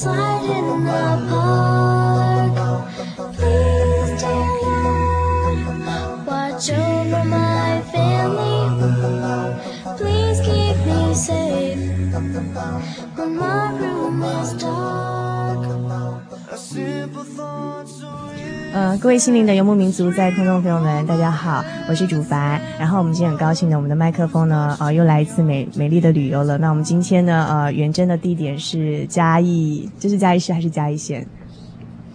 outside in the park. Please, dear God, watch over my family. Please keep me safe. When my 呃，各位心灵的游牧民族，在空中的朋友们，大家好，我是主凡。然后我们今天很高兴呢，我们的麦克风呢，呃，又来一次美美丽的旅游了。那我们今天呢，呃，远征的地点是嘉义，这是嘉义市还是嘉义县？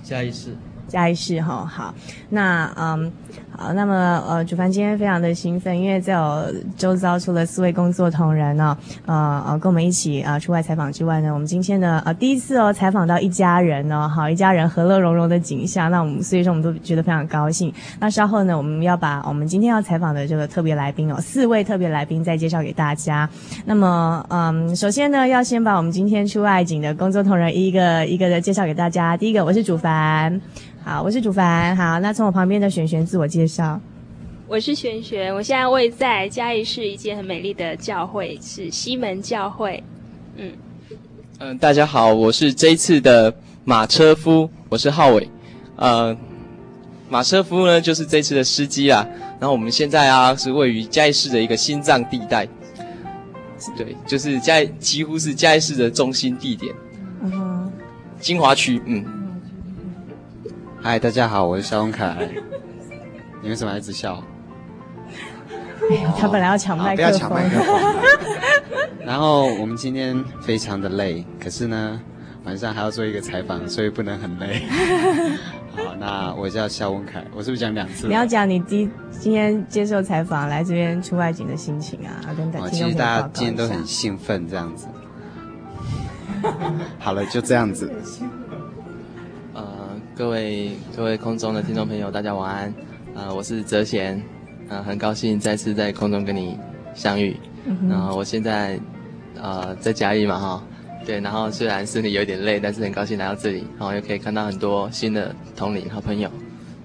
嘉义市。嘉义市哈，好，那嗯。好，那么呃，主凡今天非常的兴奋，因为在我周遭除了四位工作同仁呢，呃呃，跟我们一起啊、呃、出外采访之外呢，我们今天呢呃第一次哦采访到一家人呢，好一家人和乐融融的景象，那我们所以说我们都觉得非常高兴。那稍后呢，我们要把我们今天要采访的这个特别来宾哦，四位特别来宾再介绍给大家。那么嗯，首先呢，要先把我们今天出外景的工作同仁一个一个的介绍给大家。第一个，我是主凡。好，我是主凡。好，那从我旁边的璇璇自我介绍。我是璇璇，我现在位在嘉义市一间很美丽的教会，是西门教会。嗯嗯，大家好，我是这一次的马车夫，我是浩伟。呃，马车夫呢，就是这次的司机啊。然后我们现在啊，是位于嘉义市的一个心脏地带，对，就是嘉义，几乎是嘉义市的中心地点。嗯哼，金华区，嗯。嗨，大家好，我是肖文凯。你为什么还一直笑？他本来要抢麦克风。不要抢麦克风。然后我们今天非常的累，可是呢，晚上还要做一个采访，所以不能很累。好，那我叫肖文凯，我是不是讲两次？你要讲你今今天接受采访来这边出外景的心情啊，跟大家。其实大家今天都很兴奋，这样子。好了，就这样子。各位各位空中的听众朋友，大家晚安。啊、呃，我是泽贤，啊、呃，很高兴再次在空中跟你相遇。嗯、然后我现在，呃，在嘉义嘛，哈，对。然后虽然身体有点累，但是很高兴来到这里，然后又可以看到很多新的同龄好朋友，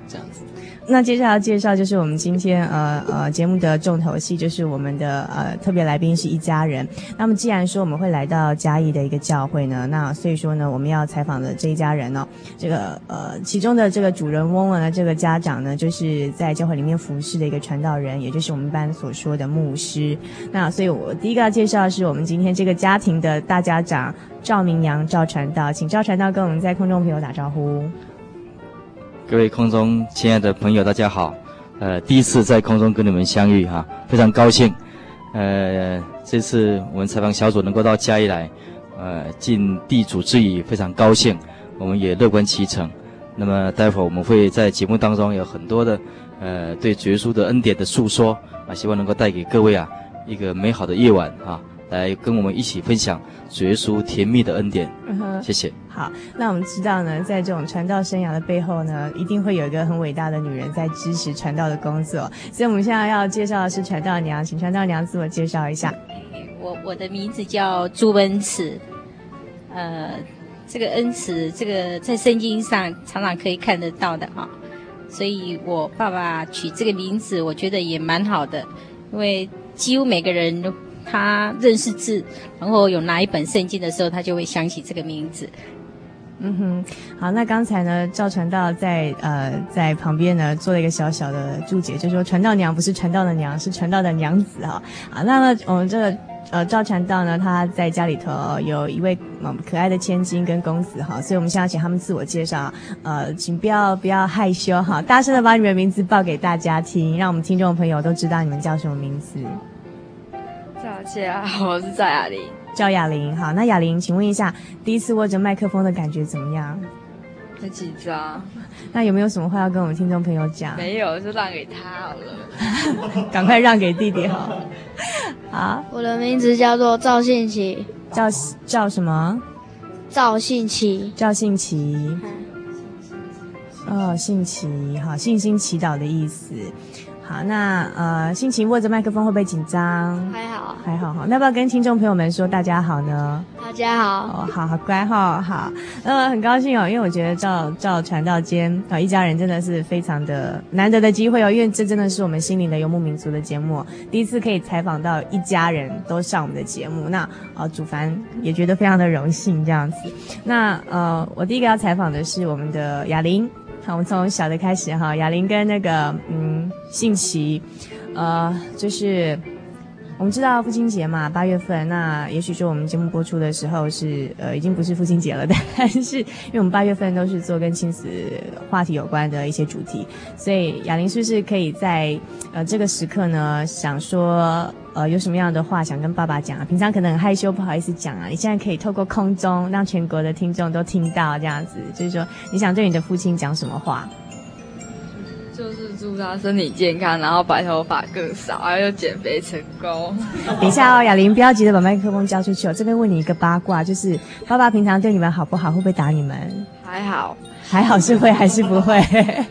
这样子。那接下来要介绍就是我们今天呃呃节目的重头戏，就是我们的呃特别来宾是一家人。那么既然说我们会来到嘉义的一个教会呢，那所以说呢，我们要采访的这一家人呢、哦，这个呃其中的这个主人翁呢，这个家长呢，就是在教会里面服侍的一个传道人，也就是我们一般所说的牧师。那所以我第一个要介绍的是我们今天这个家庭的大家长赵明阳赵传道，请赵传道跟我们在空中朋友打招呼。各位空中亲爱的朋友，大家好。呃，第一次在空中跟你们相遇哈，非常高兴。呃，这次我们采访小组能够到嘉义来，呃，尽地主之谊，非常高兴。我们也乐观其成。那么待会儿我们会在节目当中有很多的呃对主耶稣的恩典的诉说啊，希望能够带给各位啊一个美好的夜晚啊。来跟我们一起分享主耶稣甜蜜的恩典，嗯哼，谢谢。好，那我们知道呢，在这种传道生涯的背后呢，一定会有一个很伟大的女人在支持传道的工作。所以我们现在要介绍的是传道娘，请传道娘自我介绍一下。我我的名字叫朱恩慈，呃，这个恩慈，这个在圣经上常常可以看得到的哈，所以我爸爸取这个名字，我觉得也蛮好的，因为几乎每个人都。他认识字，然后有拿一本圣经的时候，他就会想起这个名字。嗯哼，好，那刚才呢，赵传道在呃在旁边呢做了一个小小的注解，就是说传道娘不是传道的娘，是传道的娘子哈。啊，那么我们这个呃赵传道呢，他在家里头有一位嗯可爱的千金跟公子哈，所以我们现在请他们自我介绍，呃，请不要不要害羞哈，大声的把你们的名字报给大家听，让我们听众朋友都知道你们叫什么名字。大家好，我是赵雅玲。赵雅玲，好，那雅玲，请问一下，第一次握着麦克风的感觉怎么样？很紧张。那有没有什么话要跟我们听众朋友讲？没有，就让给他好了。赶快让给弟弟好。好，我的名字叫做赵信奇。叫叫什么？赵信奇。赵信奇。哦，信奇，好，信心祈祷的意思。好，那呃，心情握着麦克风会不会紧张？还好，还好哈。那要不要跟听众朋友们说大家好呢？大家好，哦，好好乖哈，好。那么很高兴哦，因为我觉得赵赵传道间啊一家人真的是非常的难得的机会哦，因为这真的是我们心灵的游牧民族的节目，第一次可以采访到一家人都上我们的节目，那呃主凡也觉得非常的荣幸这样子。那呃，我第一个要采访的是我们的雅玲。好，我们从小的开始哈，哑铃跟那个嗯信奇，呃，就是我们知道父亲节嘛，八月份，那也许说我们节目播出的时候是呃已经不是父亲节了，但是因为我们八月份都是做跟亲子话题有关的一些主题，所以雅玲是不是可以在呃这个时刻呢，想说。呃，有什么样的话想跟爸爸讲啊？平常可能很害羞，不好意思讲啊。你现在可以透过空中，让全国的听众都听到，这样子，就是说你想对你的父亲讲什么话？就是祝他身体健康，然后白头发更少，还有减肥成功。等一下哦，雅玲，不要急着把麦克风交出去。我这边问你一个八卦，就是爸爸平常对你们好不好？会不会打你们？还好，还好是会还是不会？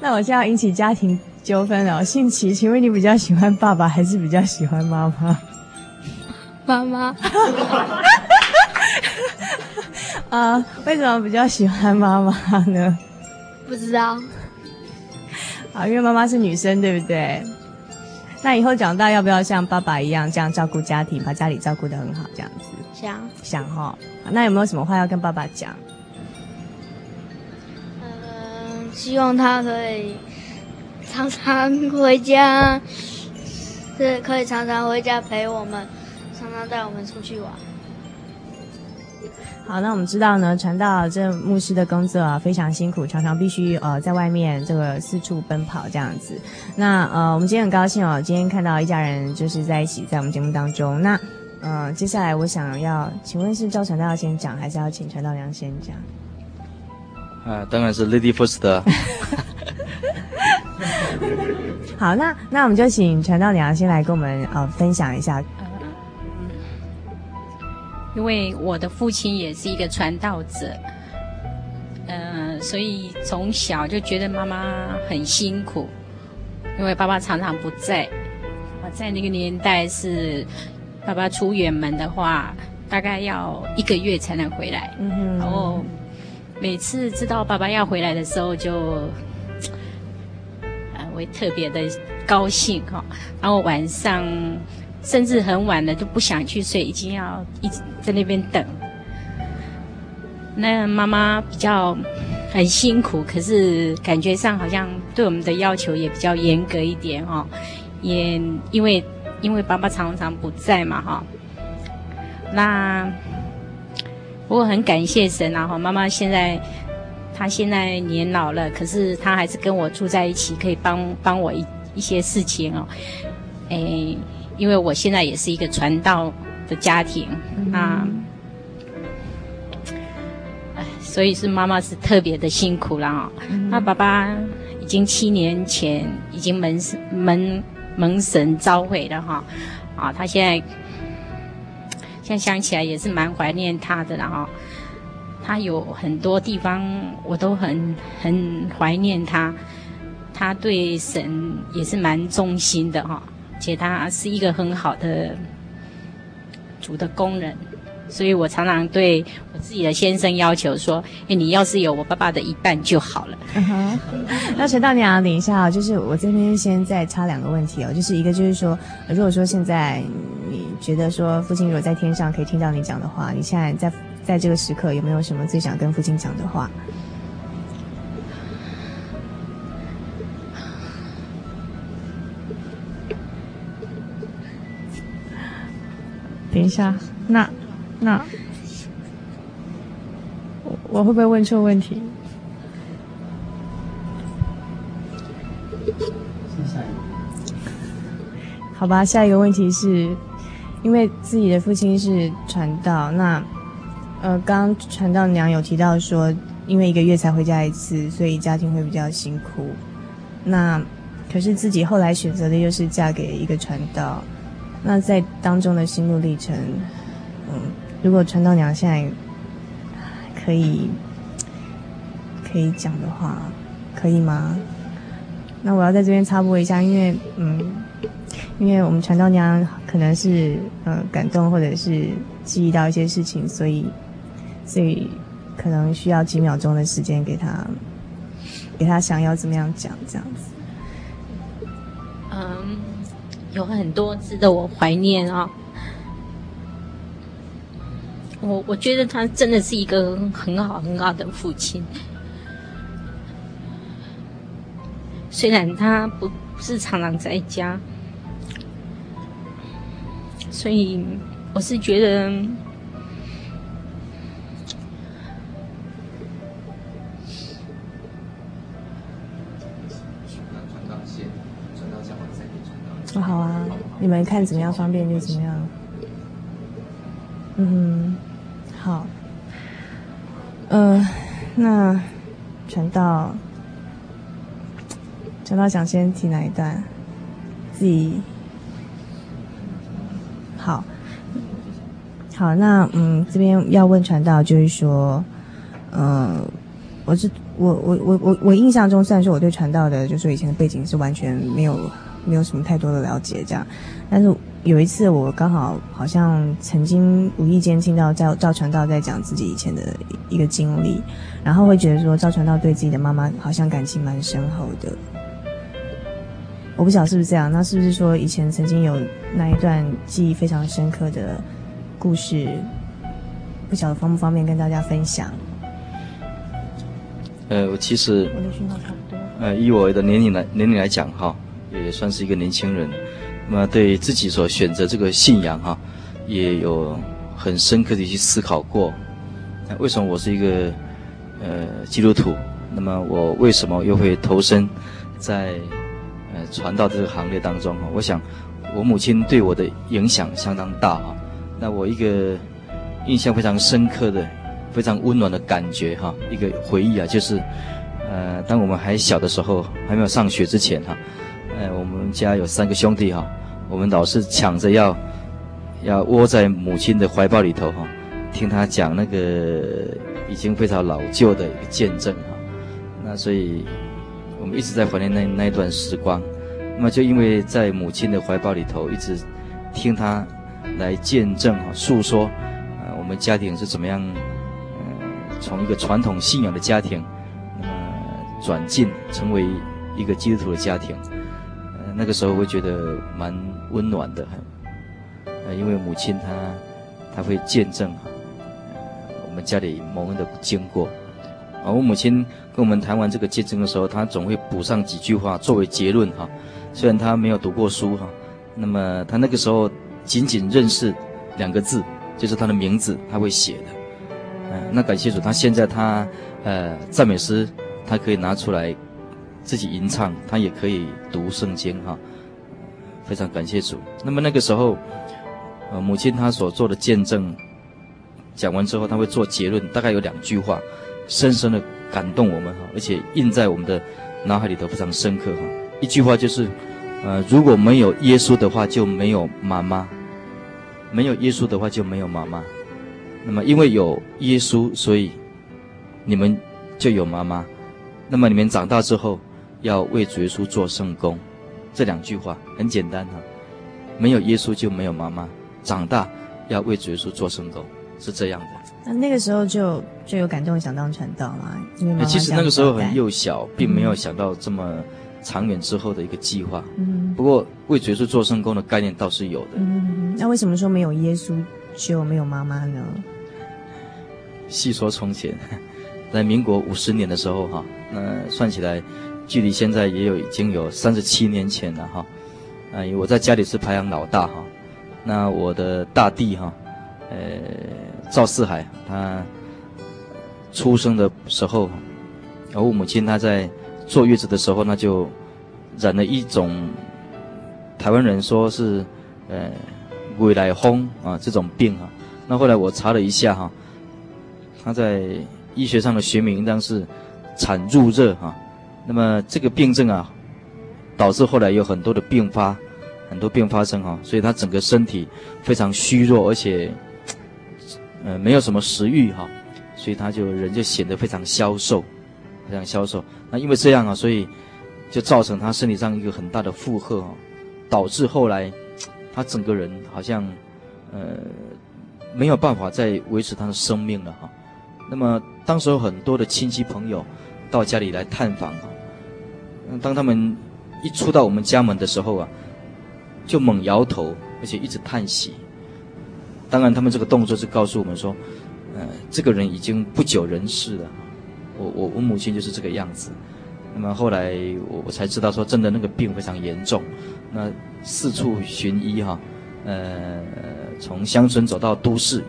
那我现在要引起家庭。纠纷了，信奇，请问你比较喜欢爸爸还是比较喜欢妈妈？妈妈。啊、呃，为什么比较喜欢妈妈呢？不知道。啊，因为妈妈是女生，对不对？那以后长大要不要像爸爸一样这样照顾家庭，把家里照顾得很好，这样子？想。想哈。那有没有什么话要跟爸爸讲？嗯、呃，希望他可以。常常回家，是可以常常回家陪我们，常常带我们出去玩。好，那我们知道呢，传道这牧师的工作啊非常辛苦，常常必须呃在外面这个四处奔跑这样子。那呃，我们今天很高兴哦，今天看到一家人就是在一起，在我们节目当中。那呃，接下来我想要请问是赵传道要先讲，还是要请传道娘先讲？啊，当然是 Lady First。好，那那我们就请传道娘先来跟我们呃分享一下。呃，因为我的父亲也是一个传道者，呃，所以从小就觉得妈妈很辛苦，因为爸爸常常不在。我在那个年代是爸爸出远门的话，大概要一个月才能回来。然后每次知道爸爸要回来的时候就啊。会特别的高兴哈，然后晚上甚至很晚了都不想去睡，已经要一直在那边等。那妈妈比较很辛苦，可是感觉上好像对我们的要求也比较严格一点哦，也因为因为爸爸常常不在嘛哈。那不过很感谢神啊哈，妈妈现在。她现在年老了，可是她还是跟我住在一起，可以帮帮我一一些事情哦。哎，因为我现在也是一个传道的家庭，嗯、那，哎，所以是妈妈是特别的辛苦了啊、哦。嗯、那爸爸已经七年前已经门门门神召回了哈，啊，他现在现在想起来也是蛮怀念他的了哈。他有很多地方我都很很怀念他，他对神也是蛮忠心的哈，且他是一个很好的主的工人，所以我常常对我自己的先生要求说：“哎，你要是有我爸爸的一半就好了。”那陈道娘，等一下啊，就是我这边先再插两个问题哦，就是一个就是说，如果说现在你觉得说父亲如果在天上可以听到你讲的话，你现在在在这个时刻有没有什么最想跟父亲讲的话？等一下，那那我会不会问错问题？好吧，下一个问题是，因为自己的父亲是传道，那呃，刚传道娘有提到说，因为一个月才回家一次，所以家庭会比较辛苦。那可是自己后来选择的又是嫁给一个传道。那在当中的心路历程，嗯，如果传道娘现在可以可以讲的话，可以吗？那我要在这边插播一下，因为嗯，因为我们传道娘可能是呃感动或者是记忆到一些事情，所以所以可能需要几秒钟的时间给他给他想要怎么样讲这样子。嗯有很多值得我怀念啊、哦！我我觉得他真的是一个很好很好的父亲，虽然他不是常常在家，所以我是觉得。你们看怎么样方便就怎么样。嗯，好。呃，那传道，传道想先提哪一段？自己。好。好，那嗯，这边要问传道，就是说，呃，我是我我我我我印象中，虽然说我对传道的，就是说以前的背景是完全没有。没有什么太多的了解，这样，但是有一次我刚好好像曾经无意间听到赵赵传道在讲自己以前的一个经历，然后会觉得说赵传道对自己的妈妈好像感情蛮深厚的。我不晓得是不是这样，那是不是说以前曾经有那一段记忆非常深刻的故事？不晓得方不方便跟大家分享？呃，我其实我的讯号差不多。呃，以我的年龄来年龄来讲哈。也算是一个年轻人，那么对自己所选择这个信仰哈，也有很深刻的去思考过。那为什么我是一个呃基督徒？那么我为什么又会投身在呃传道这个行列当中？哈，我想我母亲对我的影响相当大哈。那我一个印象非常深刻的、非常温暖的感觉哈，一个回忆啊，就是呃当我们还小的时候，还没有上学之前哈。哎，我们家有三个兄弟哈，我们老是抢着要要窝在母亲的怀抱里头哈，听他讲那个已经非常老旧的一个见证哈。那所以我们一直在怀念那那一段时光。那么就因为在母亲的怀抱里头，一直听他来见证哈，诉说啊，我们家庭是怎么样，呃，从一个传统信仰的家庭，那么转进成为一个基督徒的家庭。那个时候会觉得蛮温暖的，呃，因为母亲她她会见证，我们家里蒙恩的经过，啊，我母亲跟我们谈完这个见证的时候，她总会补上几句话作为结论哈。虽然她没有读过书哈，那么她那个时候仅仅认识两个字，就是她的名字，她会写的，嗯，那感谢主，她现在她呃赞美诗，她可以拿出来。自己吟唱，他也可以读圣经哈，非常感谢主。那么那个时候，呃，母亲她所做的见证，讲完之后，他会做结论，大概有两句话，深深的感动我们哈，而且印在我们的脑海里头非常深刻哈。一句话就是，呃，如果没有耶稣的话，就没有妈妈；没有耶稣的话，就没有妈妈。那么因为有耶稣，所以你们就有妈妈。那么你们长大之后，要为主耶稣做圣工，这两句话很简单哈。没有耶稣就没有妈妈，长大要为主耶稣做圣工，是这样的。那那个时候就就有感动，想当传道吗？因为妈妈其实那个时候很幼小，并没有想到这么长远之后的一个计划。嗯，不过为主耶稣做圣工的概念倒是有的。嗯，那为什么说没有耶稣就没有妈妈呢？细说从前，在民国五十年的时候，哈，那算起来，距离现在也有已经有三十七年前了，哈。啊，我在家里是排行老大，哈。那我的大弟，哈，呃，赵四海，他出生的时候，而我母亲她在坐月子的时候，那就染了一种台湾人说是呃未来风啊这种病啊。那后来我查了一下，哈。他在医学上的学名应当是产褥热哈，那么这个病症啊，导致后来有很多的并发，很多并发症哈，所以他整个身体非常虚弱，而且呃没有什么食欲哈，所以他就人就显得非常消瘦，非常消瘦。那因为这样啊，所以就造成他身体上一个很大的负荷，导致后来他整个人好像呃没有办法再维持他的生命了哈。那么，当时有很多的亲戚朋友到家里来探访啊。当他们一出到我们家门的时候啊，就猛摇头，而且一直叹息。当然，他们这个动作是告诉我们说，呃，这个人已经不久人世了。我我我母亲就是这个样子。那么后来我我才知道说，真的那个病非常严重。那四处寻医哈，呃，从乡村走到都市，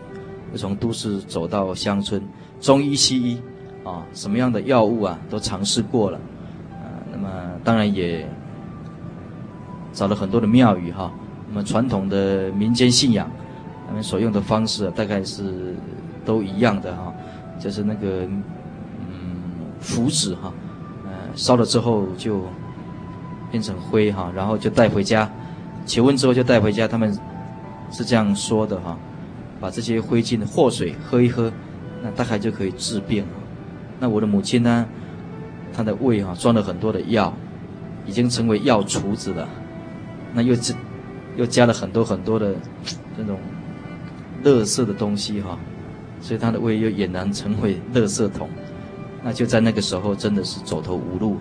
又从都市走到乡村。中医、西医，啊，什么样的药物啊，都尝试过了，么当然也找了很多的庙宇哈。那么传统的民间信仰，他们所用的方式啊，大概是都一样的哈，就是那个嗯符纸哈，呃烧了之后就变成灰哈，然后就带回家，求温之后就带回家，他们是这样说的哈，把这些灰烬祸水喝一喝。那大概就可以治病。那我的母亲呢？他的胃哈装了很多的药，已经成为药厨子了。那又加又加了很多很多的 这种垃圾的东西哈，所以他的胃又俨然成为垃圾桶。那就在那个时候，真的是走投无路。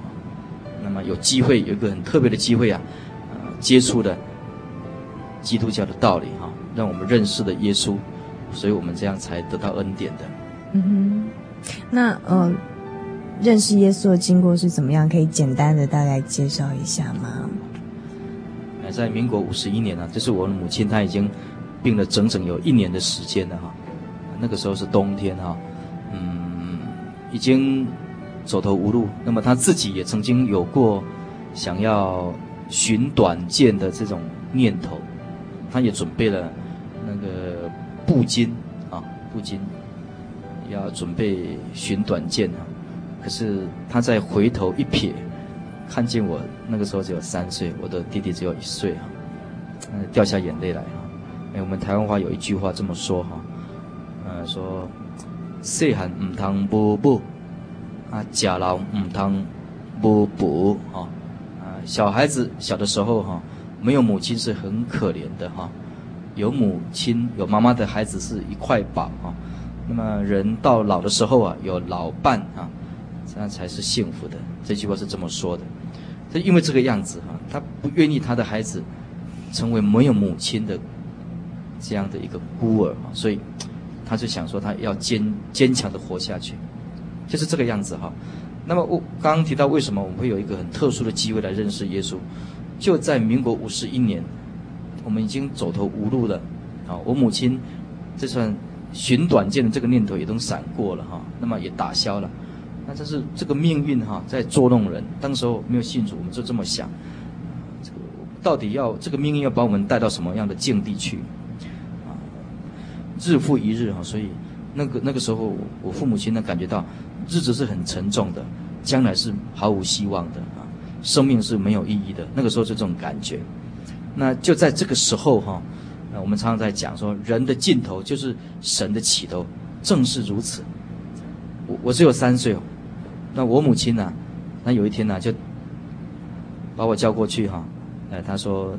那么有机会有一个很特别的机会啊，呃，接触的基督教的道理哈，让我们认识了耶稣，所以我们这样才得到恩典的。嗯哼，那呃，认识耶稣的经过是怎么样？可以简单的大概介绍一下吗？在民国五十一年啊，就是我的母亲，她已经病了整整有一年的时间了哈。那个时候是冬天哈，嗯，已经走投无路。那么她自己也曾经有过想要寻短见的这种念头，她也准备了那个布巾啊，布巾。要准备寻短见啊，可是他再回头一瞥，看见我那个时候只有三岁，我的弟弟只有一岁哈，掉下眼泪来哈。哎，我们台湾话有一句话这么说哈，呃，说细汉唔通无母，啊，假老唔通无补啊，啊，小孩子小的时候哈，没有母亲是很可怜的哈，有母亲有妈妈的孩子是一块宝哈。那么人到老的时候啊，有老伴啊，这样才是幸福的。这句话是这么说的。就因为这个样子哈，他不愿意他的孩子成为没有母亲的这样的一个孤儿啊，所以他就想说他要坚坚强的活下去，就是这个样子哈。那么我刚刚提到为什么我们会有一个很特殊的机会来认识耶稣，就在民国五十一年，我们已经走投无路了啊。我母亲这算。寻短见的这个念头也都闪过了哈，那么也打消了。那这是这个命运哈在捉弄人。当时候没有信主，我们就这么想：这个到底要这个命运要把我们带到什么样的境地去？啊，日复一日哈，所以那个那个时候，我父母亲呢感觉到日子是很沉重的，将来是毫无希望的啊，生命是没有意义的。那个时候就这种感觉。那就在这个时候哈。那我们常常在讲说，人的尽头就是神的起头，正是如此。我我只有三岁，那我母亲呢？那有一天呢，就把我叫过去哈，哎，她说，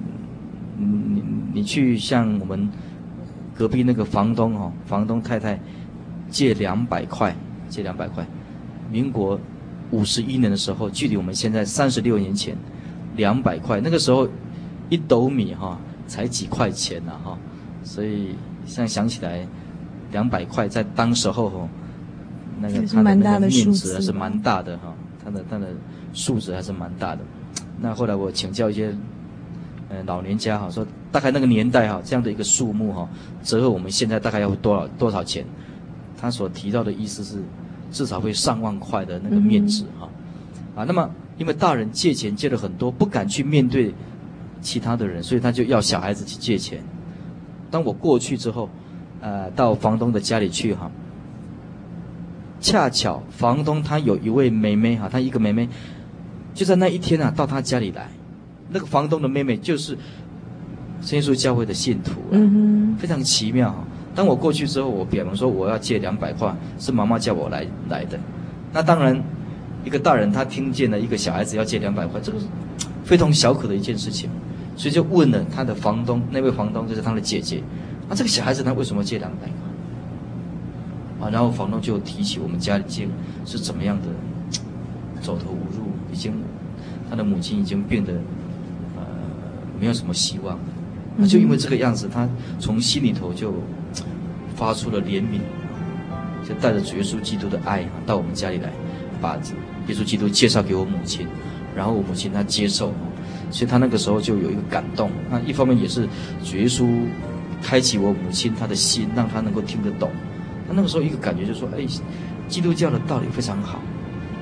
你你去向我们隔壁那个房东哦，房东太太借两百块，借两百块，民国五十一年的时候，距离我们现在三十六年前，两百块，那个时候一斗米哈、哦、才几块钱呐、啊、哈，所以现在想起来，两百块在当时候哦，那个他的那个面值还是蛮大的哈，他的他的数值还是蛮大的。那后来我请教一些。呃，老年家哈说，大概那个年代哈，这样的一个数目哈，折合我们现在大概要多少多少钱？他所提到的意思是，至少会上万块的那个面值哈。啊，那么因为大人借钱借了很多，不敢去面对其他的人，所以他就要小孩子去借钱。当我过去之后，呃，到房东的家里去哈，恰巧房东他有一位妹妹哈，他一个妹妹就在那一天啊，到他家里来。那个房东的妹妹就是圣耶稣教会的信徒，嗯，非常奇妙。当我过去之后，我表明说我要借两百块，是妈妈叫我来来的。那当然，一个大人他听见了一个小孩子要借两百块，这个是非同小可的一件事情，所以就问了他的房东，那位房东就是他的姐姐，啊，这个小孩子他为什么借两百块？啊，然后房东就提起我们家里经是怎么样的走投无路，已经他的母亲已经变得呃。没有什么希望，那就因为这个样子，他从心里头就发出了怜悯，就带着主耶稣基督的爱到我们家里来，把耶稣基督介绍给我母亲，然后我母亲她接受，所以她那个时候就有一个感动。那一方面也是主耶稣开启我母亲她的心，让她能够听得懂。她那个时候一个感觉就是说，哎，基督教的道理非常好，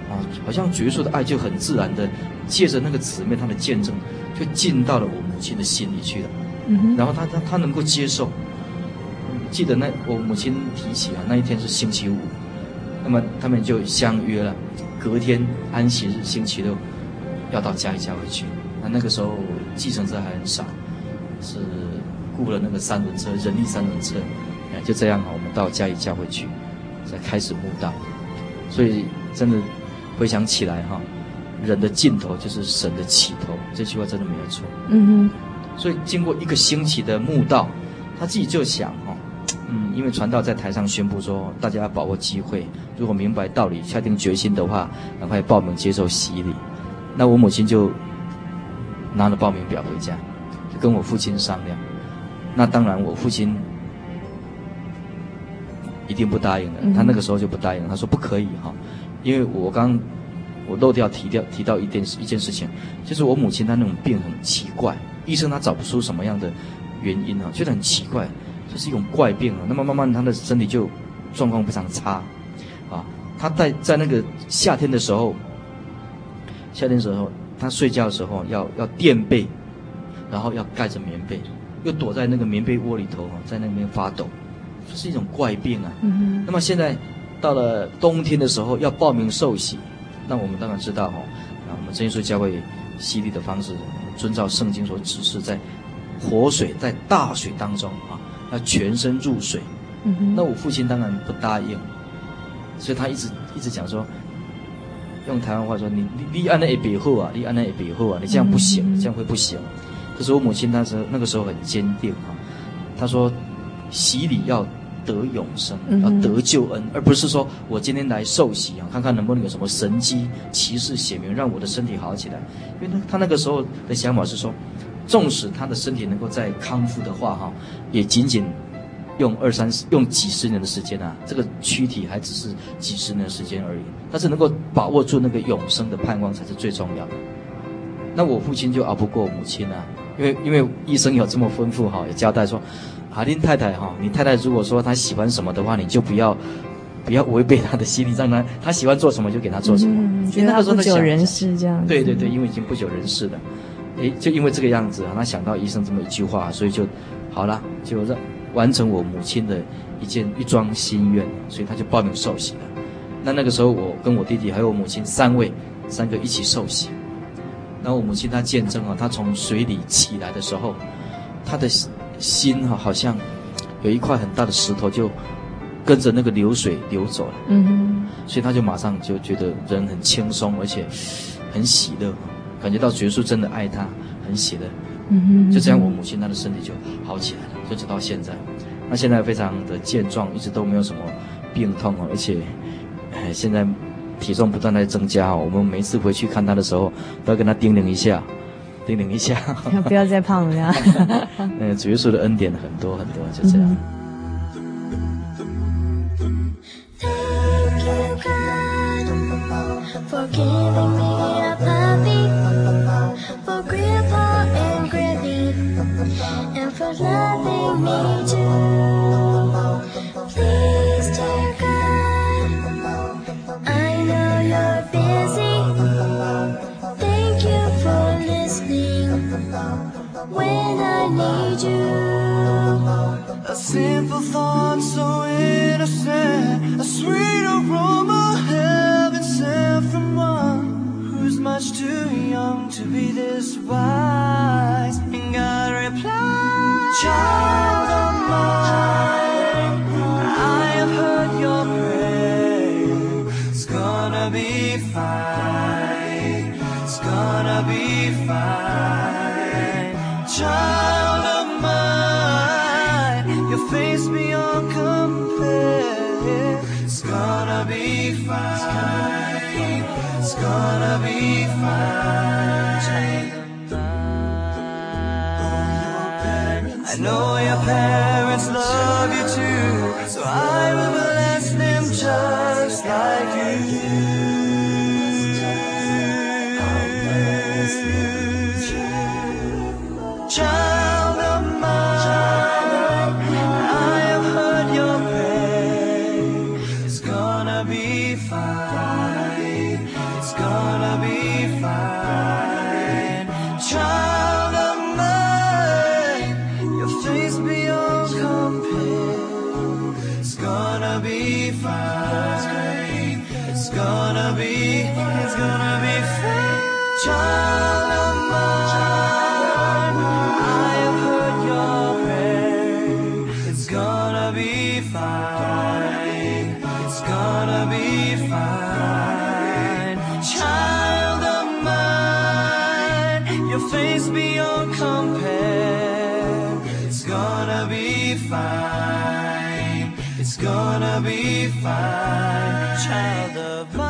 啊，好像主耶稣的爱就很自然的借着那个姊妹她的见证。就进到了我母亲的心里去了，嗯、然后她她她能够接受。记得那我母亲提起啊，那一天是星期五，那么他们就相约了，隔天安息日星期六要到嘉义教会去。那那个时候计程车还很少，是雇了那个三轮车，人力三轮车，就这样啊，我们到嘉义教会去，才开始慕道。所以真的回想起来哈。人的尽头就是神的起头，这句话真的没有错。嗯哼，所以经过一个星期的慕道，他自己就想哦，嗯，因为传道在台上宣布说，大家要把握机会，如果明白道理、下定决心的话，赶快报名接受洗礼。那我母亲就拿了报名表回家，就跟我父亲商量。那当然，我父亲一定不答应的。他那个时候就不答应，他说不可以哈，因为我刚。我漏掉提掉提到一件一件事情，就是我母亲她那种病很奇怪，医生他找不出什么样的原因啊，觉得很奇怪，这是一种怪病啊。那么慢慢她的身体就状况非常差，啊，她在在那个夏天的时候，夏天的时候她睡觉的时候要要垫被，然后要盖着棉被，又躲在那个棉被窝里头在那边发抖，这是一种怪病啊。嗯哼。那么现在到了冬天的时候要报名受洗。那我们当然知道哈，啊，我们真耶稣教会洗礼的方式，遵照圣经所指示，在活水在大水当中啊，要全身入水。嗯哼。那我父亲当然不答应，所以他一直一直讲说，用台湾话说，你你你按那一笔后啊，你按那一笔后啊，你这样不行，嗯、这样会不行。可是我母亲当时那个时候很坚定啊，她说洗礼要。得永生，要得救恩，而不是说我今天来受洗啊，看看能不能有什么神机骑士显明，让我的身体好起来。因为他他那个时候的想法是说，纵使他的身体能够再康复的话哈，也仅仅用二三十、用几十年的时间啊，这个躯体还只是几十年的时间而已。但是能够把握住那个永生的盼望才是最重要的。那我父亲就熬不过母亲啊，因为因为医生有这么吩咐哈，也交代说。阿林太太哈，你太太如果说她喜欢什么的话，你就不要，不要违背她的心理，让她她喜欢做什么就给她做什么。嗯，觉得他不久人世这样。对对对，因为已经不久人世了，诶，就因为这个样子啊，他想到医生这么一句话，所以就，好了，就让完成我母亲的一件一桩心愿，所以他就报名受洗了。那那个时候，我跟我弟弟还有我母亲三位，三个一起受洗。然后我母亲她见证啊，她从水里起来的时候，她的。心哈，好像有一块很大的石头就跟着那个流水流走了，嗯哼，所以他就马上就觉得人很轻松，而且很喜乐，感觉到耶稣真的爱他，很喜乐，嗯哼，就这样，我母亲她的身体就好起来了，就直到现在。那现在非常的健壮，一直都没有什么病痛哦，而且，现在体重不断在增加哦。我们每次回去看他的时候，都要跟他叮咛一下，叮咛一下，不要再胖了。嗯，主耶稣的恩典很多很多，就这样。嗯 thought so innocent, a sweet aroma heaven sent from one who's much too young to be this wise. And God replied, Child of mine, I have heard your prayer. It's gonna be fine. It's gonna be fine. Child face beyond compare. It's gonna be fine. It's gonna be fine. I know your parents love. beyond compare. It's gonna be fine. It's gonna be fine. Child of mine.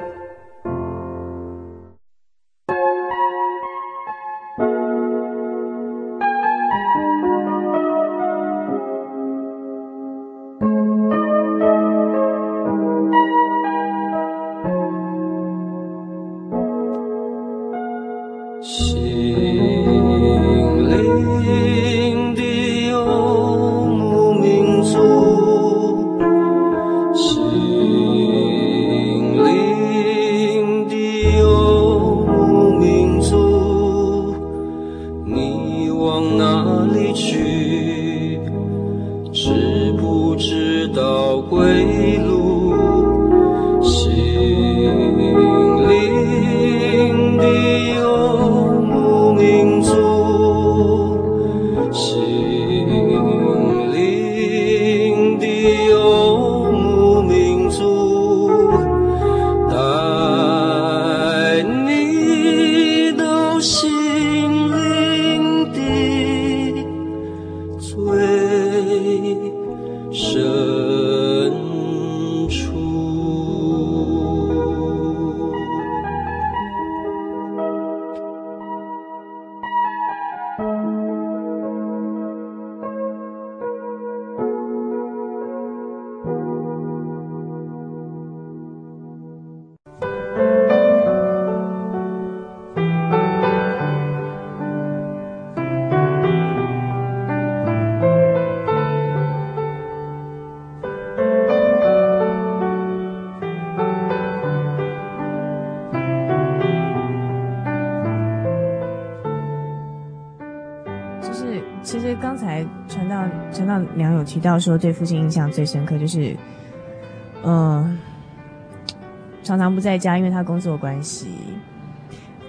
你往哪里去？知不知道归路？就是其实刚才传道传道娘有提到说，对父亲印象最深刻就是，嗯、常常不在家，因为他工作关系。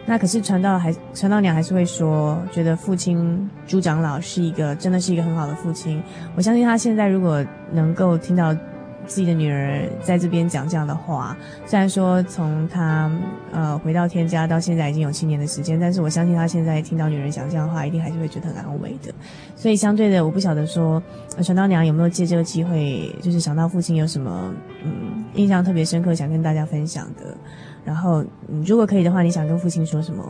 那可是传道还传道娘还是会说，觉得父亲朱长老是一个真的是一个很好的父亲。我相信他现在如果能够听到。自己的女儿在这边讲这样的话，虽然说从他呃回到天家到现在已经有七年的时间，但是我相信他现在听到女人讲这样的话，一定还是会觉得很安慰的。所以相对的，我不晓得说传道娘有没有借这个机会，就是想到父亲有什么嗯印象特别深刻，想跟大家分享的。然后，嗯，如果可以的话，你想跟父亲说什么？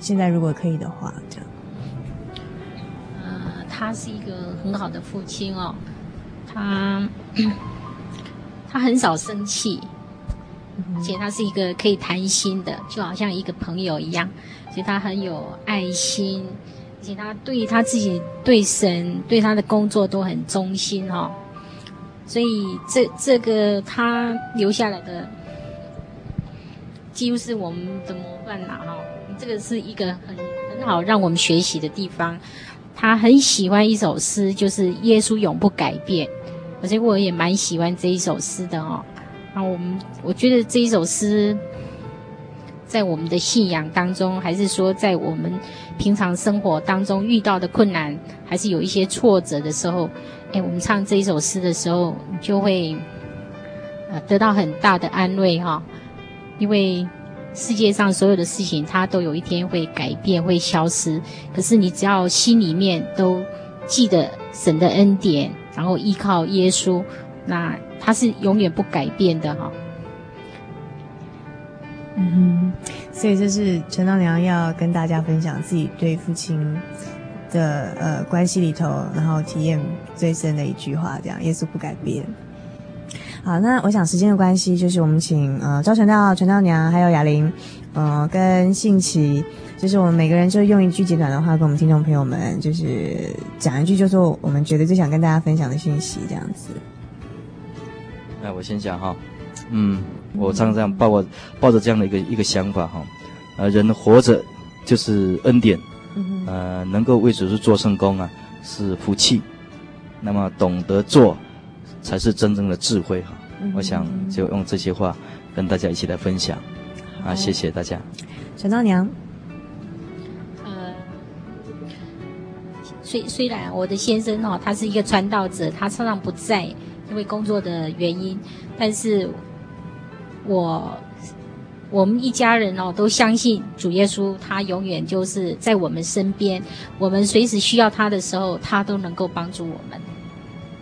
现在如果可以的话，这样。呃，他是一个很好的父亲哦，他。他很少生气，而且他是一个可以谈心的，就好像一个朋友一样。所以他很有爱心，而且他对他自己、对神、对他的工作都很忠心哦。所以这这个他留下来的，几乎是我们的模范啦哈。这个是一个很很好让我们学习的地方。他很喜欢一首诗，就是“耶稣永不改变”。而且我也蛮喜欢这一首诗的哦。那我们我觉得这一首诗，在我们的信仰当中，还是说在我们平常生活当中遇到的困难，还是有一些挫折的时候，哎，我们唱这一首诗的时候，就会呃得到很大的安慰哈。因为世界上所有的事情，它都有一天会改变，会消失。可是你只要心里面都记得神的恩典。然后依靠耶稣，那他是永远不改变的哈。嗯哼，所以这是陈道娘要跟大家分享自己对父亲的呃关系里头，然后体验最深的一句话，这样耶稣不改变。好，那我想时间的关系，就是我们请呃赵传道、传道娘还有雅玲，呃跟信奇。就是我们每个人就用一句简短的话跟我们听众朋友们，就是讲一句，就是我们觉得最想跟大家分享的讯息，这样子。哎我先讲哈，嗯，我常常抱我抱着这样的一个一个想法哈，呃，人活着就是恩典，呃，能够为主是做圣功啊，是福气，那么懂得做才是真正的智慧哈。我想就用这些话跟大家一起来分享，啊，谢谢大家。陈道娘。呃虽虽然我的先生哦，他是一个传道者，他常常不在，因为工作的原因，但是我我们一家人哦，都相信主耶稣，他永远就是在我们身边，我们随时需要他的时候，他都能够帮助我们。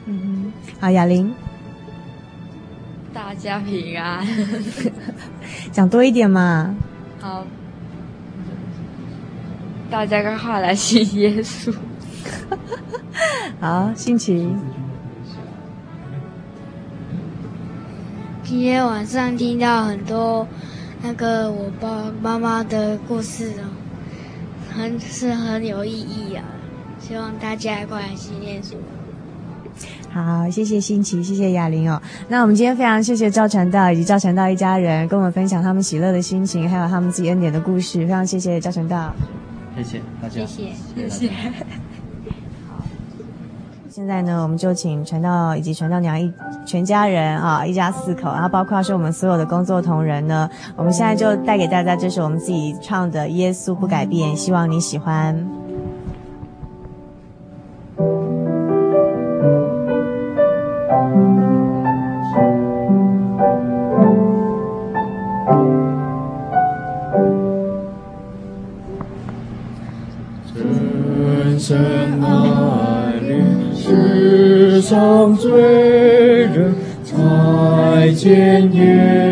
嗯哼，好，雅玲，大家平安，讲多一点嘛。好，大家赶快来信耶稣。好，心情。今天晚上听到很多那个我爸妈妈的故事哦，很是很有意义啊！希望大家快来信耶稣。好，谢谢新奇，谢谢雅玲哦。那我们今天非常谢谢赵传道以及赵传道一家人跟我们分享他们喜乐的心情，还有他们自己恩典的故事。非常谢谢赵传道，谢谢大家，谢谢谢谢。现在呢，我们就请传道以及传道娘一全家人啊，一家四口，然后包括是我们所有的工作同仁呢，我们现在就带给大家这首我们自己唱的《耶稣不改变》，希望你喜欢。上罪人才见耶。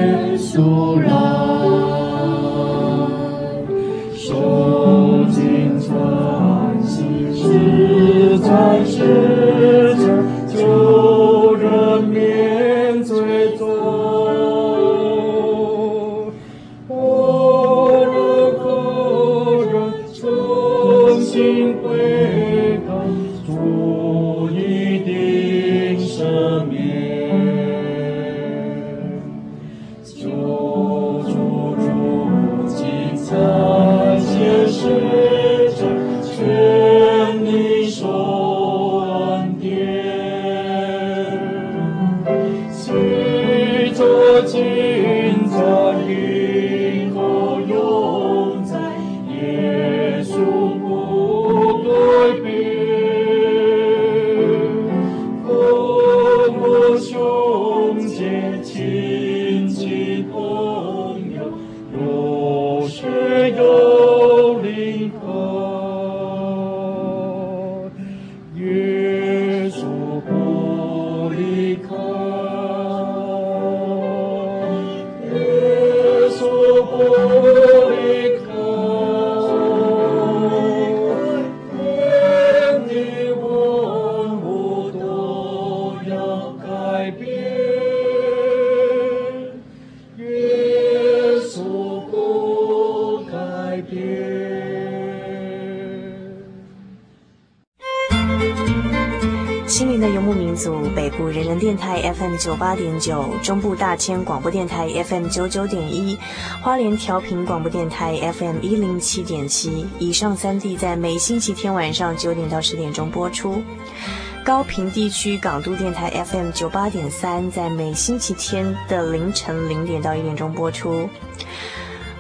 八点九，中部大千广播电台 FM 九九点一，花莲调频广播电台 FM 一零七点七。以上三地在每星期天晚上九点到十点钟播出。高平地区港都电台 FM 九八点三，在每星期天的凌晨零点到一点钟播出。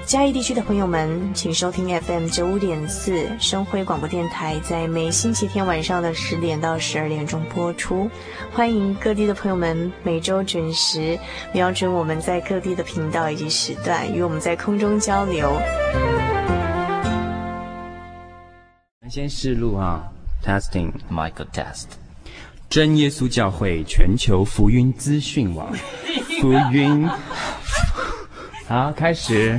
嘉义地区的朋友们，请收听 FM 九五点四生辉广播电台，在每星期天晚上的十点到十二点钟播出。欢迎各地的朋友们每周准时瞄准我们在各地的频道以及时段，与我们在空中交流。先试录啊，Testing，Michael Test。真耶稣教会全球福音资讯网，福音，好，开始。